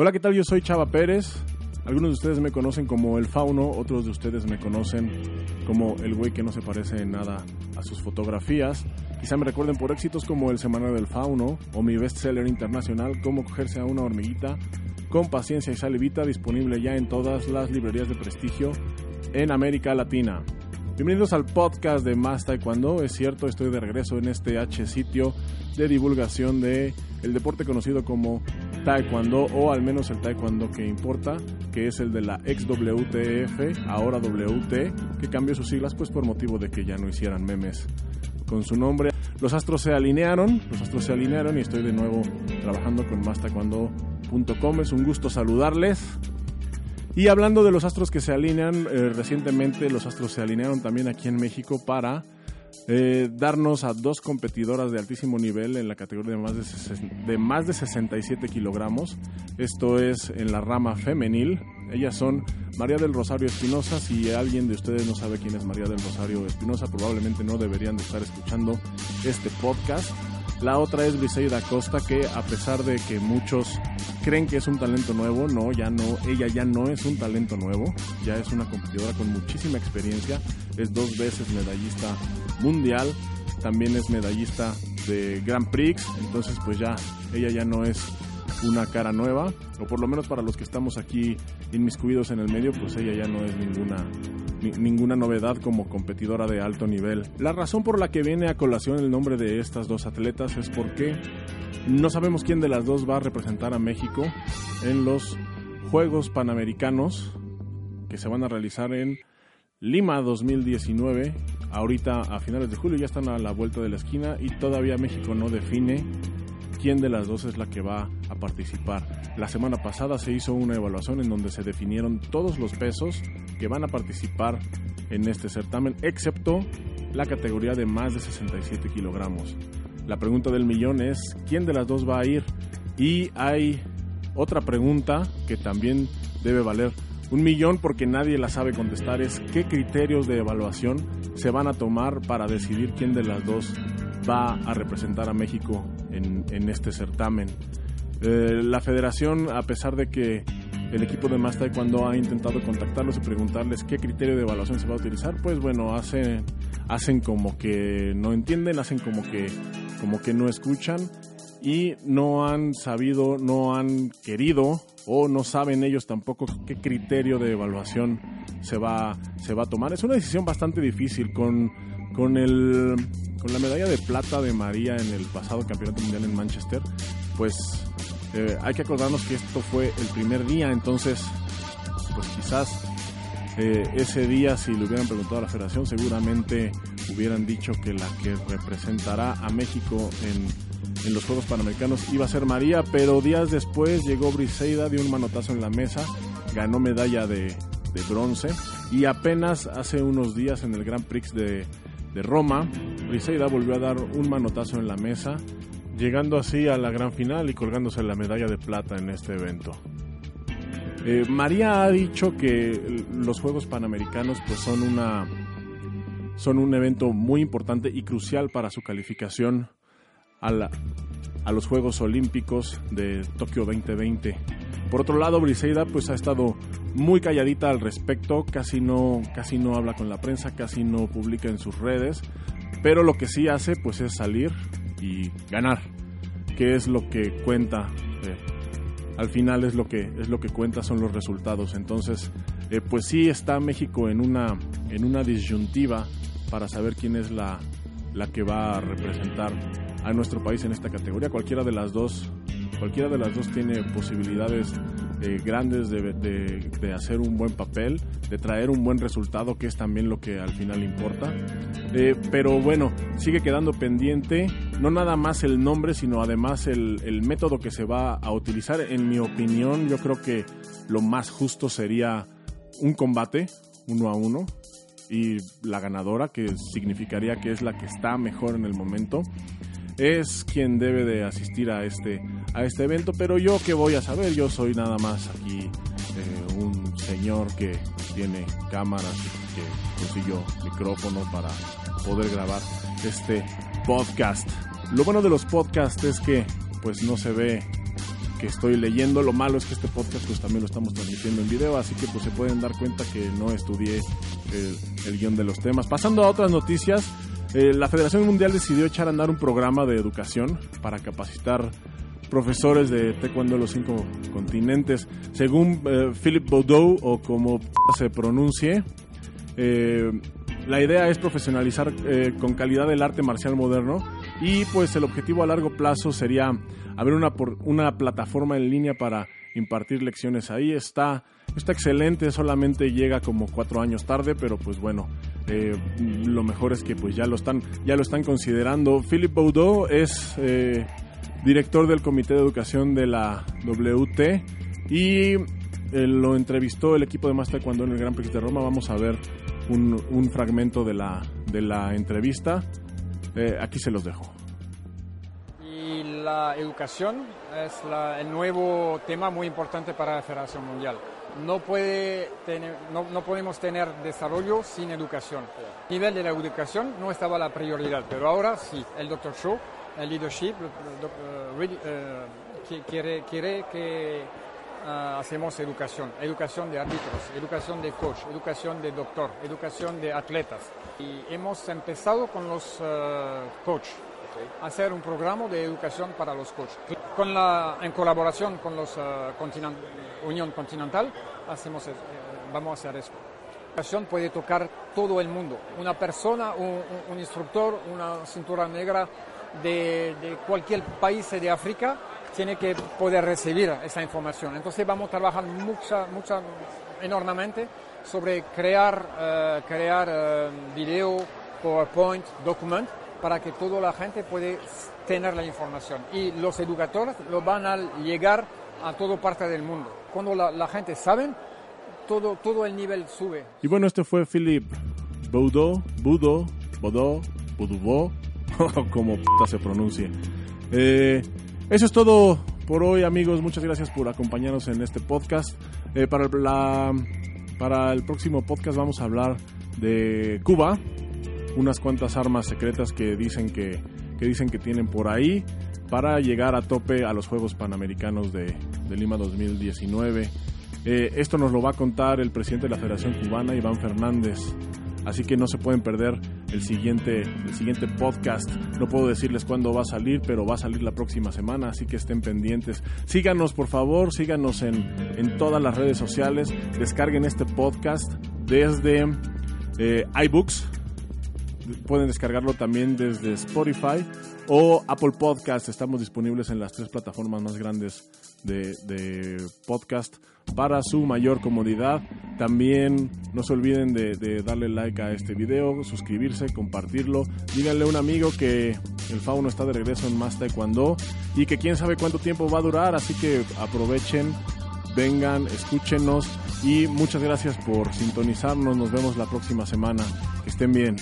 Hola, ¿qué tal? Yo soy Chava Pérez. Algunos de ustedes me conocen como el Fauno, otros de ustedes me conocen como el güey que no se parece en nada a sus fotografías. Quizá me recuerden por éxitos como el Semanario del Fauno o mi bestseller internacional Cómo cogerse a una hormiguita con paciencia y salivita disponible ya en todas las librerías de prestigio en América Latina. Bienvenidos al podcast de Más Taekwondo. Es cierto, estoy de regreso en este H sitio de divulgación de el deporte conocido como Taekwondo o al menos el Taekwondo que importa, que es el de la ex WTF, ahora WT, que cambió sus siglas pues por motivo de que ya no hicieran memes con su nombre. Los astros se alinearon, los astros se alinearon y estoy de nuevo trabajando con mastaekwondo.com. Es un gusto saludarles. Y hablando de los astros que se alinean, eh, recientemente los astros se alinearon también aquí en México para eh, darnos a dos competidoras de altísimo nivel en la categoría de más de, de más de 67 kilogramos. Esto es en la rama femenil. Ellas son María del Rosario Espinosa. Si alguien de ustedes no sabe quién es María del Rosario Espinosa, probablemente no deberían de estar escuchando este podcast. La otra es Briseida Costa, que a pesar de que muchos creen que es un talento nuevo, no, ya no, ella ya no es un talento nuevo, ya es una competidora con muchísima experiencia, es dos veces medallista mundial, también es medallista de Grand Prix, entonces pues ya, ella ya no es una cara nueva, o por lo menos para los que estamos aquí inmiscuidos en el medio, pues ella ya no es ninguna ninguna novedad como competidora de alto nivel. La razón por la que viene a colación el nombre de estas dos atletas es porque no sabemos quién de las dos va a representar a México en los Juegos Panamericanos que se van a realizar en Lima 2019. Ahorita a finales de julio ya están a la vuelta de la esquina y todavía México no define quién de las dos es la que va a participar. La semana pasada se hizo una evaluación en donde se definieron todos los pesos que van a participar en este certamen, excepto la categoría de más de 67 kilogramos. La pregunta del millón es, ¿quién de las dos va a ir? Y hay otra pregunta que también debe valer un millón porque nadie la sabe contestar, es qué criterios de evaluación se van a tomar para decidir quién de las dos va a representar a México en, este certamen. Eh, la federación, a pesar de que el equipo de Más cuando ha intentado contactarlos y preguntarles qué criterio de evaluación se va a utilizar, pues bueno, hacen, hacen como que no entienden, hacen como que, como que no escuchan y no han sabido, no han querido o no saben ellos tampoco qué criterio de evaluación se va, se va a tomar. Es una decisión bastante difícil con, con el con la medalla de plata de María en el pasado Campeonato Mundial en Manchester, pues eh, hay que acordarnos que esto fue el primer día, entonces, pues quizás eh, ese día, si le hubieran preguntado a la federación, seguramente hubieran dicho que la que representará a México en, en los Juegos Panamericanos iba a ser María, pero días después llegó Briseida, dio un manotazo en la mesa, ganó medalla de, de bronce y apenas hace unos días en el Grand Prix de de Roma, Briseida volvió a dar un manotazo en la mesa, llegando así a la gran final y colgándose la medalla de plata en este evento. Eh, María ha dicho que los Juegos Panamericanos pues son una son un evento muy importante y crucial para su calificación a, a los Juegos Olímpicos de Tokio 2020. Por otro lado, Briseida pues ha estado muy calladita al respecto, casi no, casi no habla con la prensa, casi no publica en sus redes, pero lo que sí hace pues es salir y ganar, que es lo que cuenta. Eh, al final es lo que es lo que cuenta son los resultados. Entonces, eh, pues sí está México en una en una disyuntiva para saber quién es la, la que va a representar a nuestro país en esta categoría. Cualquiera de las dos Cualquiera de las dos tiene posibilidades eh, grandes de, hacer un buen papel, de traer un buen resultado, que es también lo que al final importa. Eh, pero bueno, sigue quedando pendiente no nada más el nombre, sino además el, el método que se va a utilizar. En mi opinión, yo creo que lo más justo sería un combate uno a uno y la ganadora, que significaría que es la que está mejor en el momento es quien debe de asistir a este, a este evento, pero yo qué voy a saber, yo soy nada más aquí eh, un señor que tiene cámaras que consiguió micrófono para poder grabar este podcast. Lo bueno de los podcasts es que pues no se ve que estoy leyendo. Lo malo es que este podcast pues también lo estamos transmitiendo en video, así que pues se pueden dar cuenta que no estudié el, guion de los temas. Pasando a otras noticias, eh, la Federación Mundial decidió echar a andar un programa de educación para capacitar profesores de taekwondo de los cinco continentes. Según eh, Philip Baudou, o como se pronuncie, eh, la idea es profesionalizar eh, con calidad el arte marcial moderno y pues el objetivo a largo plazo sería abrir una, una plataforma en línea para impartir lecciones ahí. Está, está excelente, solamente llega como cuatro años tarde, pero pues bueno, lo mejor es que pues ya lo están, ya lo están considerando. Philip Baudou es director del Comité de Educación de la WT y eh, lo entrevistó el equipo de Master cuando en el Gran Prix de Roma. Vamos a ver un, fragmento de la, de la entrevista. Eh, aquí se los dejo. Y la educación es el nuevo tema muy importante para la Federación Mundial. No, puede tener, no, no, podemos tener desarrollo sin educación. A nivel de la educación no estaba la prioridad, pero ahora sí. El Dr. Shaw el leadership eh, eh, quiere, quiere que uh, hacemos educación, educación de árbitros, educación de coach, educación de doctor, educación de atletas. Y hemos empezado con los uh, coach, hacer un programa de educación para los coaches. Con la, en colaboración con los uh, Unión Continental, hacemos, vamos a hacer esto puede tocar todo el mundo. Una persona, un, instructor, una cintura negra, de, cualquier país de África tiene que poder recibir esa información. Entonces vamos a trabajar mucha, mucha, enormemente sobre crear, uh, crear uh, video, PowerPoint, document, para que toda la gente pueda tener la información. Y los educadores lo van a llegar a toda parte del mundo. Cuando la, gente sabe, todo, todo el nivel sube. Y bueno, este fue Philip Boudou, Boudou, Boudou, Boudou, como puta se pronuncie. Eh, eso es todo por hoy, amigos. Muchas gracias por acompañarnos en este podcast. Eh, para, la, para el próximo podcast vamos a hablar de Cuba, unas cuantas armas secretas que dicen que, que dicen que tienen por ahí para llegar a tope a los Juegos Panamericanos de Lima 2019. Eh, esto nos lo va a contar el presidente de la Federación Cubana, Iván Fernández. Así que no se pueden perder el siguiente, el siguiente podcast. No puedo decirles cuándo va a salir, pero va a salir la próxima semana, así que estén pendientes. Síganos, por favor, síganos en, en todas las redes sociales. Descarguen este podcast desde eh, iBooks. Pueden descargarlo también desde Spotify o Apple Podcast. Estamos disponibles en las tres plataformas más grandes de, de podcast para su mayor comodidad. También no se olviden de, darle like a este video, suscribirse, compartirlo. Díganle a un amigo que el fauno está de regreso en Más Taekwondo y que quién sabe cuánto tiempo va a durar, así que aprovechen, vengan, escúchenos y muchas gracias por sintonizarnos. Nos vemos la próxima semana. Que estén bien.